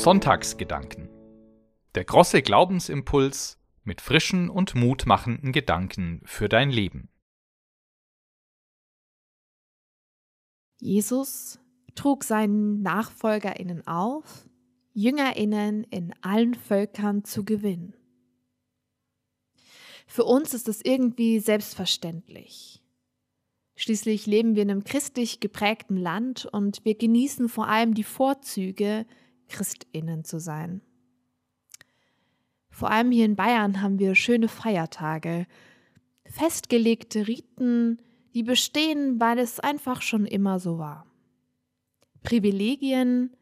Sonntagsgedanken. Der große Glaubensimpuls mit frischen und mutmachenden Gedanken für dein Leben. Jesus trug seinen Nachfolgerinnen auf, Jüngerinnen in allen Völkern zu gewinnen. Für uns ist das irgendwie selbstverständlich. Schließlich leben wir in einem christlich geprägten Land und wir genießen vor allem die Vorzüge, Christinnen zu sein. Vor allem hier in Bayern haben wir schöne Feiertage, festgelegte Riten, die bestehen, weil es einfach schon immer so war. Privilegien,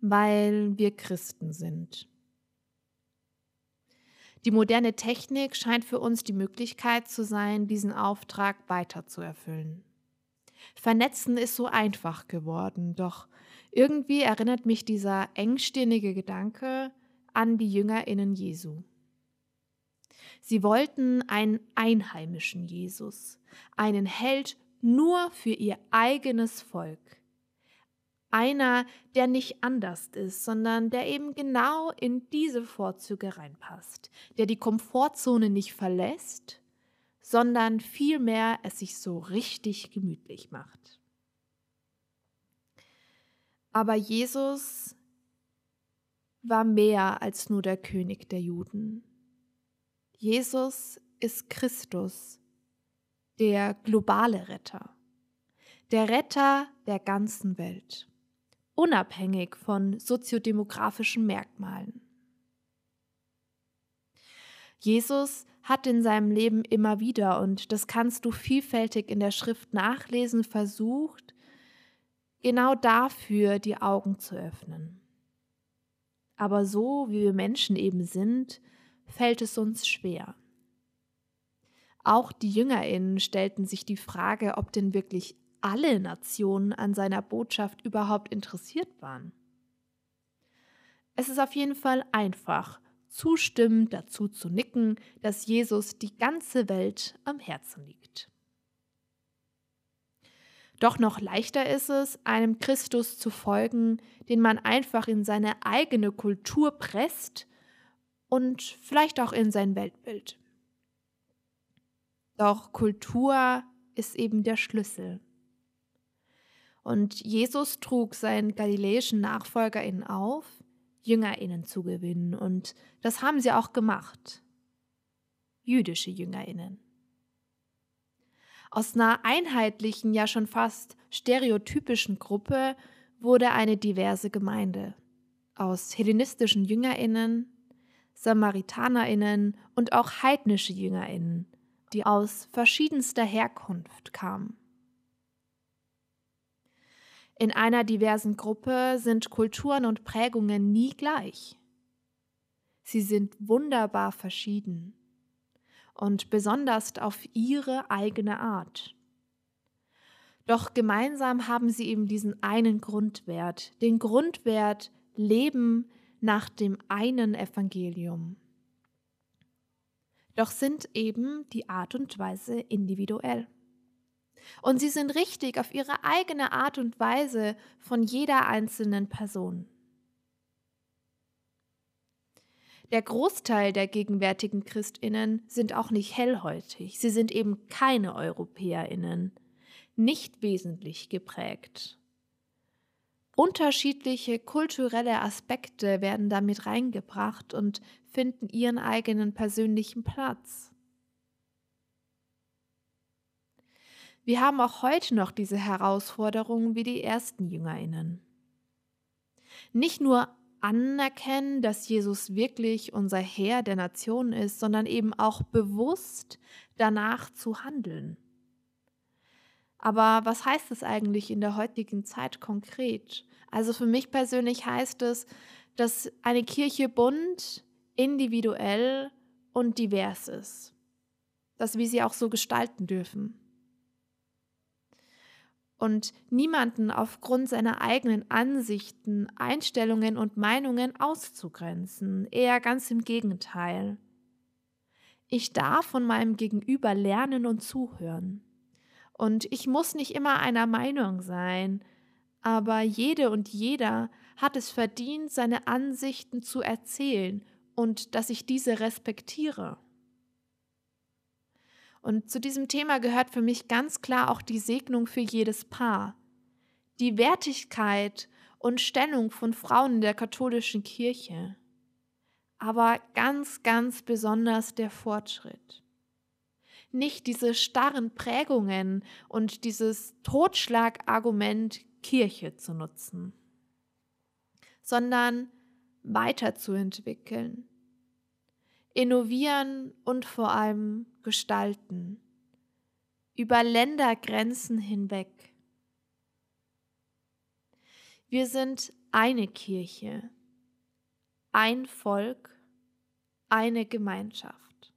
weil wir Christen sind. Die moderne Technik scheint für uns die Möglichkeit zu sein, diesen Auftrag weiter zu erfüllen. Vernetzen ist so einfach geworden, doch irgendwie erinnert mich dieser engstirnige Gedanke an die Jüngerinnen Jesu. Sie wollten einen einheimischen Jesus, einen Held nur für ihr eigenes Volk. Einer, der nicht anders ist, sondern der eben genau in diese Vorzüge reinpasst, der die Komfortzone nicht verlässt, sondern vielmehr es sich so richtig gemütlich macht. Aber Jesus war mehr als nur der König der Juden. Jesus ist Christus, der globale Retter, der Retter der ganzen Welt, unabhängig von soziodemografischen Merkmalen. Jesus hat in seinem Leben immer wieder, und das kannst du vielfältig in der Schrift nachlesen, versucht, genau dafür die Augen zu öffnen. Aber so wie wir Menschen eben sind, fällt es uns schwer. Auch die Jüngerinnen stellten sich die Frage, ob denn wirklich alle Nationen an seiner Botschaft überhaupt interessiert waren. Es ist auf jeden Fall einfach, zustimmend dazu zu nicken, dass Jesus die ganze Welt am Herzen liegt. Doch noch leichter ist es, einem Christus zu folgen, den man einfach in seine eigene Kultur presst und vielleicht auch in sein Weltbild. Doch Kultur ist eben der Schlüssel. Und Jesus trug seinen galiläischen NachfolgerInnen auf, JüngerInnen zu gewinnen. Und das haben sie auch gemacht. Jüdische JüngerInnen. Aus einer einheitlichen, ja schon fast stereotypischen Gruppe wurde eine diverse Gemeinde. Aus hellenistischen JüngerInnen, SamaritanerInnen und auch heidnische JüngerInnen, die aus verschiedenster Herkunft kamen. In einer diversen Gruppe sind Kulturen und Prägungen nie gleich. Sie sind wunderbar verschieden und besonders auf ihre eigene Art. Doch gemeinsam haben sie eben diesen einen Grundwert, den Grundwert Leben nach dem einen Evangelium. Doch sind eben die Art und Weise individuell. Und sie sind richtig auf ihre eigene Art und Weise von jeder einzelnen Person. Der Großteil der gegenwärtigen Christinnen sind auch nicht hellhäutig, sie sind eben keine Europäerinnen, nicht wesentlich geprägt. Unterschiedliche kulturelle Aspekte werden damit reingebracht und finden ihren eigenen persönlichen Platz. Wir haben auch heute noch diese Herausforderungen wie die ersten Jüngerinnen. Nicht nur anerkennen, dass Jesus wirklich unser Herr der Nation ist, sondern eben auch bewusst danach zu handeln. Aber was heißt es eigentlich in der heutigen Zeit konkret? Also für mich persönlich heißt es, dass eine Kirche bunt, individuell und divers ist. Dass wir sie auch so gestalten dürfen und niemanden aufgrund seiner eigenen Ansichten, Einstellungen und Meinungen auszugrenzen, eher ganz im Gegenteil. Ich darf von meinem Gegenüber lernen und zuhören. Und ich muss nicht immer einer Meinung sein, aber jede und jeder hat es verdient, seine Ansichten zu erzählen und dass ich diese respektiere. Und zu diesem Thema gehört für mich ganz klar auch die Segnung für jedes Paar. Die Wertigkeit und Stellung von Frauen in der katholischen Kirche. Aber ganz, ganz besonders der Fortschritt. Nicht diese starren Prägungen und dieses Totschlagargument Kirche zu nutzen, sondern weiterzuentwickeln, innovieren und vor allem gestalten, über Ländergrenzen hinweg. Wir sind eine Kirche, ein Volk, eine Gemeinschaft.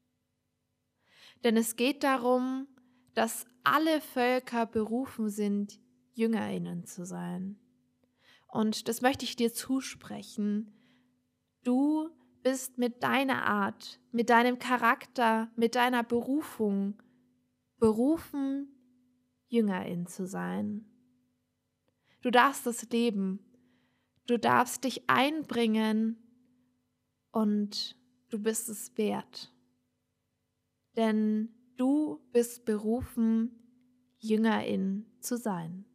Denn es geht darum, dass alle Völker berufen sind, Jüngerinnen zu sein. Und das möchte ich dir zusprechen. Du bist mit deiner Art, mit deinem Charakter, mit deiner Berufung berufen, Jüngerin zu sein. Du darfst das leben. Du darfst dich einbringen und du bist es wert. Denn du bist berufen, Jüngerin zu sein.